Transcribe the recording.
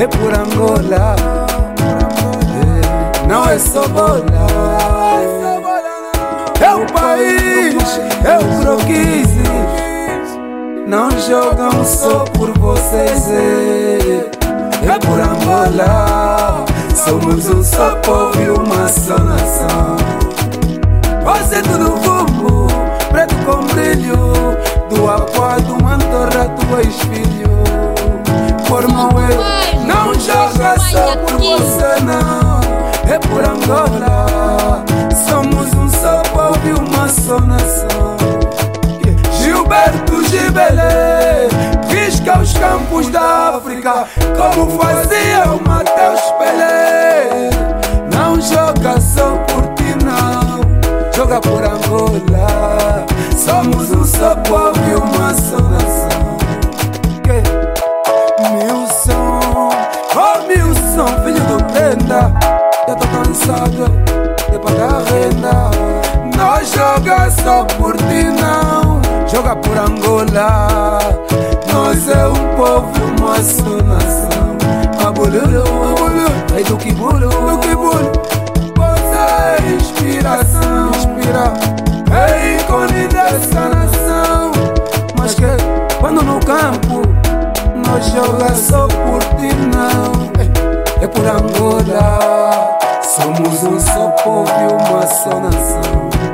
É por Angola não é só bola. É o país, é o croquise. Não jogam só por vocês, é, é por Angola. Somos um só povo e uma só nação. Você é tudo vulgo, preto com brilho. Do aqua, do mantorra, tu és filho. Formam eu só por você, não. É por Angola. Somos um só povo e uma só nação. Gilberto Gibelé Risca os campos da África Como fazia o Mateus Pelé Não joga só por ti não Joga por Angola Somos um só povo e uma Milson, filho do Brenda Já tô cansado de pagar renda Não joga só por ti não joga por Angola. Nós é um povo, uma só nação. Abululu, rei do Kibulo, do Kibulo. Você é inspiração, inspira. É ícone dessa nação. Mas que quando no campo, nós joga só por ti não. Somos um só povo e uma só nação.